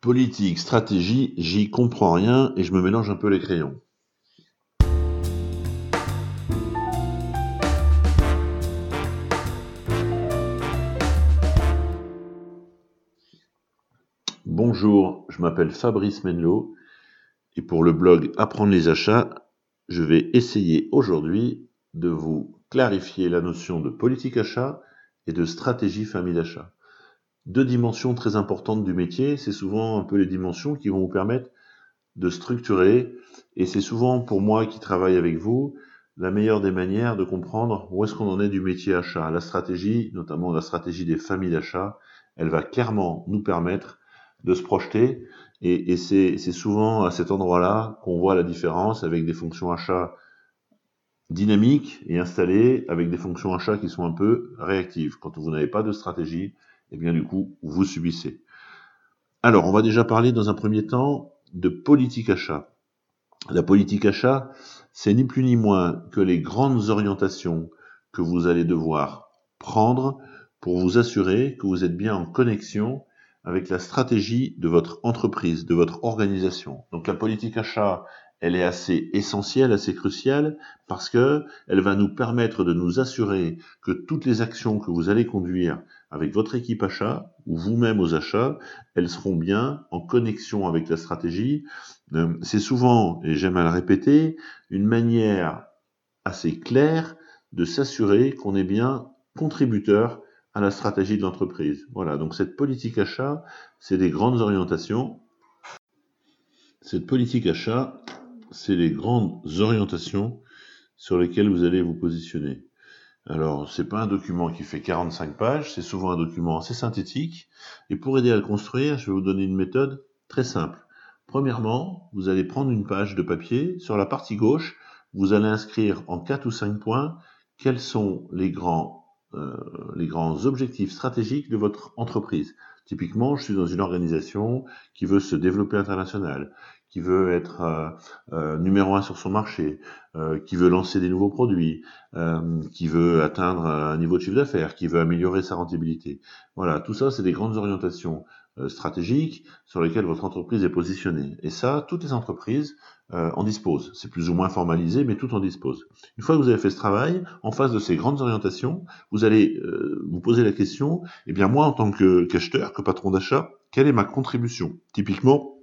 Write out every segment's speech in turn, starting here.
Politique, stratégie, j'y comprends rien et je me mélange un peu les crayons. Bonjour, je m'appelle Fabrice Menlo et pour le blog Apprendre les achats, je vais essayer aujourd'hui de vous clarifier la notion de politique achat et de stratégie famille d'achat deux dimensions très importantes du métier. C'est souvent un peu les dimensions qui vont vous permettre de structurer, et c'est souvent pour moi qui travaille avec vous, la meilleure des manières de comprendre où est-ce qu'on en est du métier achat. La stratégie, notamment la stratégie des familles d'achat, elle va clairement nous permettre de se projeter, et, et c'est souvent à cet endroit-là qu'on voit la différence avec des fonctions achats dynamiques et installées, avec des fonctions achats qui sont un peu réactives. Quand vous n'avez pas de stratégie, eh bien du coup, vous subissez. Alors, on va déjà parler dans un premier temps de politique achat. La politique achat, c'est ni plus ni moins que les grandes orientations que vous allez devoir prendre pour vous assurer que vous êtes bien en connexion avec la stratégie de votre entreprise, de votre organisation. Donc la politique achat, elle est assez essentielle, assez cruciale, parce que elle va nous permettre de nous assurer que toutes les actions que vous allez conduire avec votre équipe achat ou vous-même aux achats, elles seront bien en connexion avec la stratégie. Euh, c'est souvent, et j'aime à le répéter, une manière assez claire de s'assurer qu'on est bien contributeur à la stratégie de l'entreprise. Voilà, donc cette politique achat, c'est des grandes orientations. Cette politique achat, c'est les grandes orientations sur lesquelles vous allez vous positionner. Alors, c'est pas un document qui fait 45 pages, c'est souvent un document assez synthétique. Et pour aider à le construire, je vais vous donner une méthode très simple. Premièrement, vous allez prendre une page de papier. Sur la partie gauche, vous allez inscrire en 4 ou 5 points quels sont les grands, euh, les grands objectifs stratégiques de votre entreprise. Typiquement, je suis dans une organisation qui veut se développer international, qui veut être euh, euh, numéro un sur son marché, euh, qui veut lancer des nouveaux produits, qui veut atteindre un niveau de chiffre d'affaires, qui veut améliorer sa rentabilité. Voilà, tout ça, c'est des grandes orientations stratégiques sur lesquelles votre entreprise est positionnée. Et ça, toutes les entreprises en disposent. C'est plus ou moins formalisé, mais tout en dispose. Une fois que vous avez fait ce travail, en face de ces grandes orientations, vous allez vous poser la question, eh bien moi, en tant que qu'acheteur, que patron d'achat, quelle est ma contribution? Typiquement,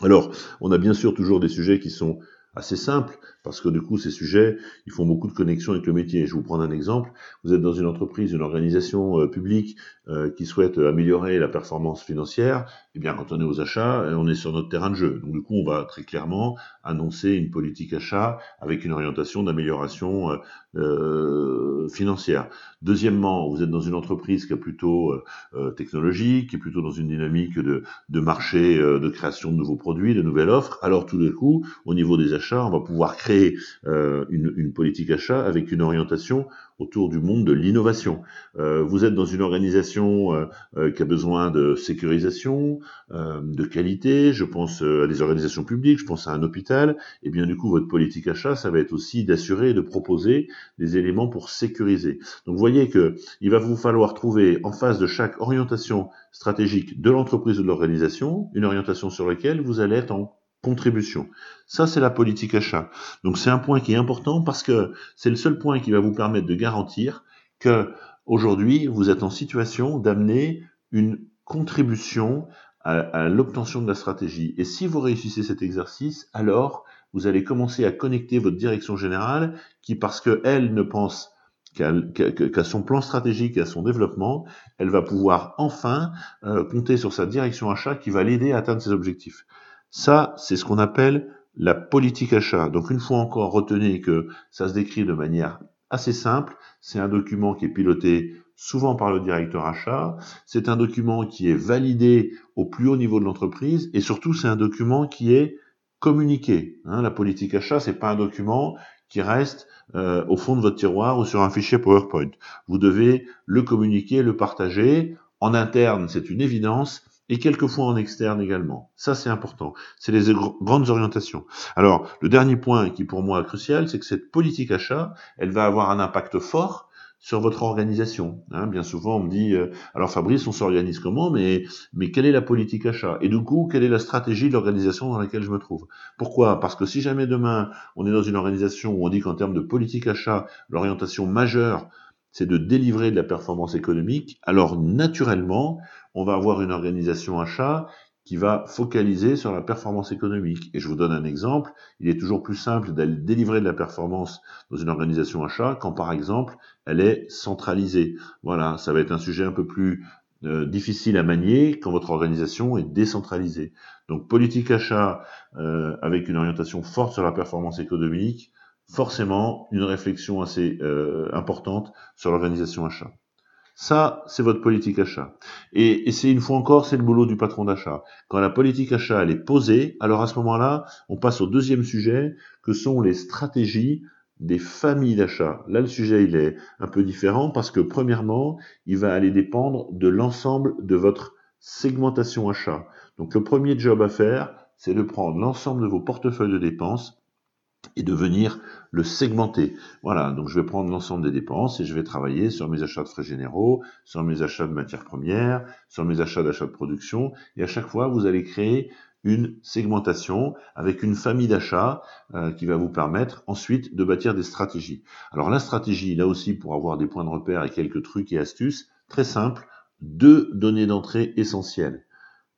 alors, on a bien sûr toujours des sujets qui sont assez simples, parce que du coup, ces sujets, ils font beaucoup de connexions avec le métier. Je vais vous prendre un exemple. Vous êtes dans une entreprise, une organisation euh, publique euh, qui souhaite améliorer la performance financière. Eh bien, quand on est aux achats, on est sur notre terrain de jeu. Donc, du coup, on va très clairement annoncer une politique achat avec une orientation d'amélioration euh, euh, financière. Deuxièmement, vous êtes dans une entreprise qui est plutôt euh, technologique, qui est plutôt dans une dynamique de, marché, de création de nouveaux produits, de nouvelles offres. Alors, tout d'un coup, au niveau des achats, on va pouvoir créer une, une politique achat avec une orientation autour du monde de l'innovation. Euh, vous êtes dans une organisation euh, euh, qui a besoin de sécurisation, de qualité, je pense à des organisations publiques, je pense à un hôpital, et bien du coup votre politique achat, ça va être aussi d'assurer et de proposer des éléments pour sécuriser. Donc vous voyez que il va vous falloir trouver en face de chaque orientation stratégique de l'entreprise ou de l'organisation, une orientation sur laquelle vous allez être en contribution. Ça, c'est la politique achat. Donc c'est un point qui est important parce que c'est le seul point qui va vous permettre de garantir que aujourd'hui, vous êtes en situation d'amener une contribution à, l'obtention de la stratégie. Et si vous réussissez cet exercice, alors vous allez commencer à connecter votre direction générale qui, parce qu'elle ne pense qu'à son plan stratégique et à son développement, elle va pouvoir enfin euh, compter sur sa direction achat qui va l'aider à atteindre ses objectifs. Ça, c'est ce qu'on appelle la politique achat. Donc une fois encore, retenez que ça se décrit de manière assez simple. C'est un document qui est piloté souvent par le directeur achat. C'est un document qui est validé au plus haut niveau de l'entreprise et surtout c'est un document qui est communiqué. Hein, la politique achat, c'est pas un document qui reste euh, au fond de votre tiroir ou sur un fichier PowerPoint. Vous devez le communiquer, le partager. En interne, c'est une évidence et quelquefois en externe également. Ça, c'est important. C'est les grandes orientations. Alors, le dernier point qui pour moi est crucial, c'est que cette politique achat, elle va avoir un impact fort sur votre organisation. Hein. bien souvent, on me dit, euh, alors Fabrice, on s'organise comment, mais, mais quelle est la politique achat? Et du coup, quelle est la stratégie de l'organisation dans laquelle je me trouve? Pourquoi? Parce que si jamais demain, on est dans une organisation où on dit qu'en termes de politique achat, l'orientation majeure, c'est de délivrer de la performance économique, alors naturellement, on va avoir une organisation achat qui va focaliser sur la performance économique. Et je vous donne un exemple, il est toujours plus simple d'aller délivrer de la performance dans une organisation achat quand par exemple elle est centralisée. Voilà, ça va être un sujet un peu plus euh, difficile à manier quand votre organisation est décentralisée. Donc politique achat euh, avec une orientation forte sur la performance économique, forcément une réflexion assez euh, importante sur l'organisation achat. Ça, c'est votre politique achat. Et, c'est une fois encore, c'est le boulot du patron d'achat. Quand la politique achat elle est posée, alors à ce moment-là, on passe au deuxième sujet, que sont les stratégies des familles d'achat. Là, le sujet, il est un peu différent parce que premièrement, il va aller dépendre de l'ensemble de votre segmentation achat. Donc le premier job à faire, c'est de prendre l'ensemble de vos portefeuilles de dépenses et de venir le segmenter. Voilà, donc je vais prendre l'ensemble des dépenses et je vais travailler sur mes achats de frais généraux, sur mes achats de matières premières, sur mes achats d'achat de production, et à chaque fois, vous allez créer une segmentation avec une famille d'achats euh, qui va vous permettre ensuite de bâtir des stratégies. Alors la stratégie, là aussi, pour avoir des points de repère et quelques trucs et astuces, très simple, deux données d'entrée essentielles.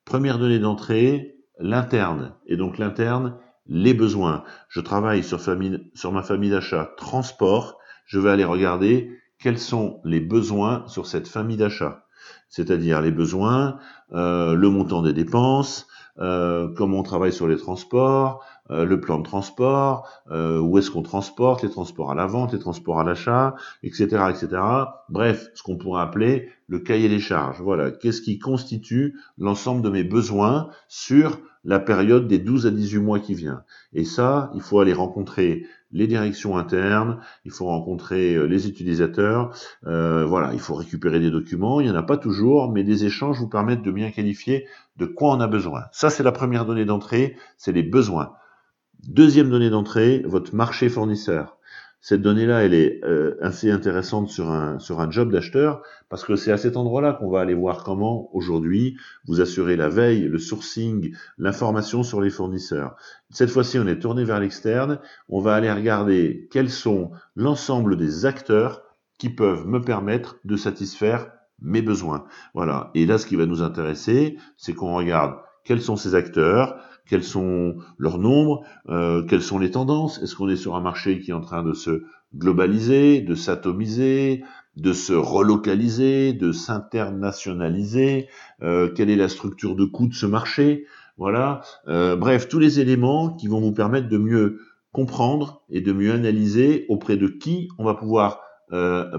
Première donnée d'entrée, l'interne. Et donc l'interne, les besoins. Je travaille sur, sur ma famille d'achat transport. Je vais aller regarder quels sont les besoins sur cette famille d'achat. C'est-à-dire les besoins, euh, le montant des dépenses, euh, comment on travaille sur les transports, euh, le plan de transport, où est-ce qu'on transporte, les transports à la vente, les transports à l'achat, etc., etc. Bref, ce qu'on pourrait appeler le cahier des charges. Voilà, qu'est-ce qui constitue l'ensemble de mes besoins sur la période des 12 à 18 mois qui vient? Et ça, il faut aller rencontrer les directions internes, il faut rencontrer euh, les utilisateurs, euh, voilà, il faut récupérer des documents, il n'y en a pas toujours, mais des échanges vous permettent de bien qualifier de quoi on a besoin. Ça, c'est la première donnée d'entrée, c'est les besoins. Deuxième donnée d'entrée, votre marché fournisseur. Cette donnée-là, elle est euh, assez intéressante sur un, sur un job d'acheteur parce que c'est à cet endroit-là qu'on va aller voir comment aujourd'hui vous assurez la veille, le sourcing, l'information sur les fournisseurs. Cette fois-ci, on est tourné vers l'externe. On va aller regarder quels sont l'ensemble des acteurs qui peuvent me permettre de satisfaire mes besoins. Voilà. Et là, ce qui va nous intéresser, c'est qu'on regarde quels sont ces acteurs, quels sont leurs nombres, euh, quelles sont les tendances, est-ce qu'on est sur un marché qui est en train de se globaliser, de s'atomiser, de se relocaliser, de s'internationaliser, euh, quelle est la structure de coût de ce marché, voilà, euh, bref, tous les éléments qui vont vous permettre de mieux comprendre et de mieux analyser auprès de qui on va pouvoir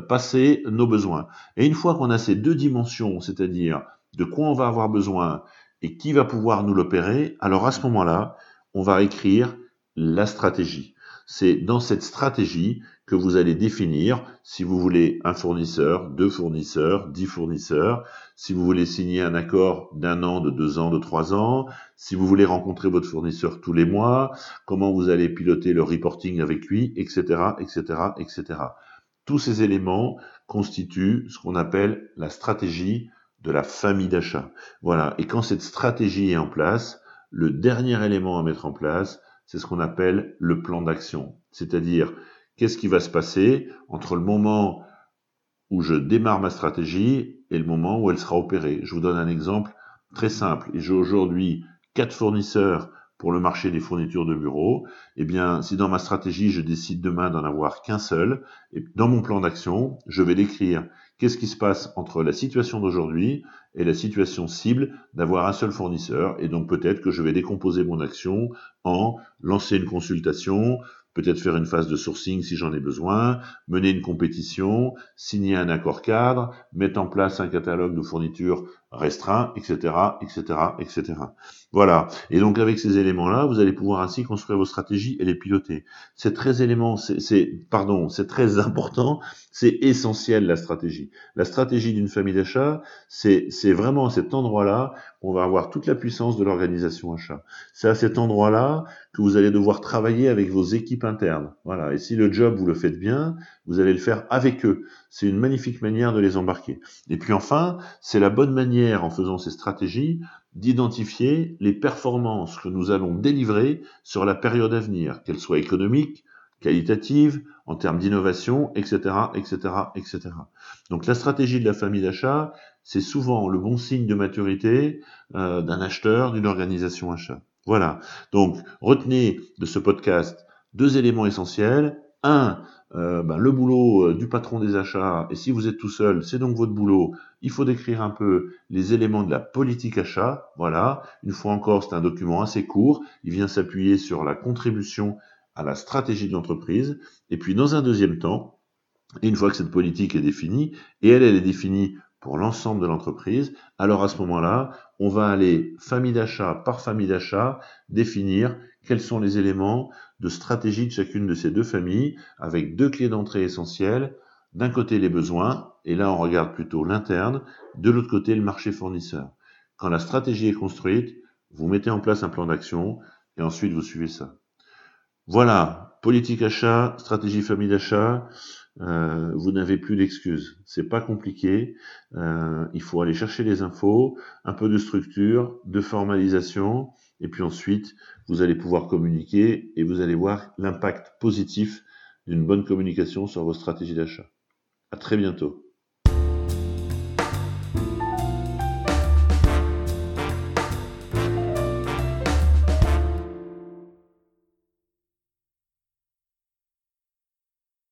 passer nos besoins. Et une fois qu'on a ces deux dimensions, c'est-à-dire de quoi on va avoir besoin et qui va pouvoir nous l'opérer, alors à ce moment-là, on va écrire la stratégie. C'est dans cette stratégie que vous allez définir si vous voulez un fournisseur, deux fournisseurs, dix fournisseurs, si vous voulez signer un accord d'un an, de deux ans, de trois ans, si vous voulez rencontrer votre fournisseur tous les mois, comment vous allez piloter le reporting avec lui, etc., etc., etc. Tous ces éléments constituent ce qu'on appelle la stratégie de la famille d'achat. Voilà. Et quand cette stratégie est en place, le dernier élément à mettre en place, c'est ce qu'on appelle le plan d'action. C'est-à-dire, qu'est-ce qui va se passer entre le moment où je démarre ma stratégie et le moment où elle sera opérée? Je vous donne un exemple très simple. J'ai aujourd'hui quatre fournisseurs pour le marché des fournitures de bureau, eh bien, si dans ma stratégie, je décide demain d'en avoir qu'un seul, dans mon plan d'action, je vais décrire qu'est-ce qui se passe entre la situation d'aujourd'hui et la situation cible d'avoir un seul fournisseur? Et donc peut-être que je vais décomposer mon action en lancer une consultation, peut-être faire une phase de sourcing si j'en ai besoin, mener une compétition, signer un accord cadre, mettre en place un catalogue de fournitures restreint, etc., etc., etc. Voilà. Et donc avec ces éléments-là, vous allez pouvoir ainsi construire vos stratégies et les piloter. C'est pardon, c'est très important, c'est essentiel la stratégie. La stratégie d'une famille d'achat, c'est vraiment à cet endroit-là qu'on va avoir toute la puissance de l'organisation achat. C'est à cet endroit-là que vous allez devoir travailler avec vos équipes internes. Voilà. Et si le job vous le faites bien, vous allez le faire avec eux. C'est une magnifique manière de les embarquer. Et puis enfin, c'est la bonne manière, en faisant ces stratégies, d'identifier les performances que nous allons délivrer sur la période à venir, qu'elles soient économiques, qualitatives, en termes d'innovation, etc., etc., etc. Donc la stratégie de la famille d'achat, c'est souvent le bon signe de maturité euh, d'un acheteur, d'une organisation achat. Voilà. Donc retenez de ce podcast deux éléments essentiels. Un, euh, ben, le boulot euh, du patron des achats, et si vous êtes tout seul, c'est donc votre boulot, il faut décrire un peu les éléments de la politique achat. Voilà, une fois encore, c'est un document assez court, il vient s'appuyer sur la contribution à la stratégie de l'entreprise, et puis dans un deuxième temps, une fois que cette politique est définie, et elle, elle est définie pour l'ensemble de l'entreprise, alors à ce moment-là, on va aller famille d'achat par famille d'achat définir quels sont les éléments de stratégie de chacune de ces deux familles avec deux clés d'entrée essentielles. D'un côté les besoins, et là on regarde plutôt l'interne, de l'autre côté le marché fournisseur. Quand la stratégie est construite, vous mettez en place un plan d'action et ensuite vous suivez ça. Voilà, politique achat, stratégie famille d'achat. Euh, vous n'avez plus d'excuses. C'est pas compliqué. Euh, il faut aller chercher les infos, un peu de structure, de formalisation, et puis ensuite vous allez pouvoir communiquer et vous allez voir l'impact positif d'une bonne communication sur vos stratégies d'achat. À très bientôt.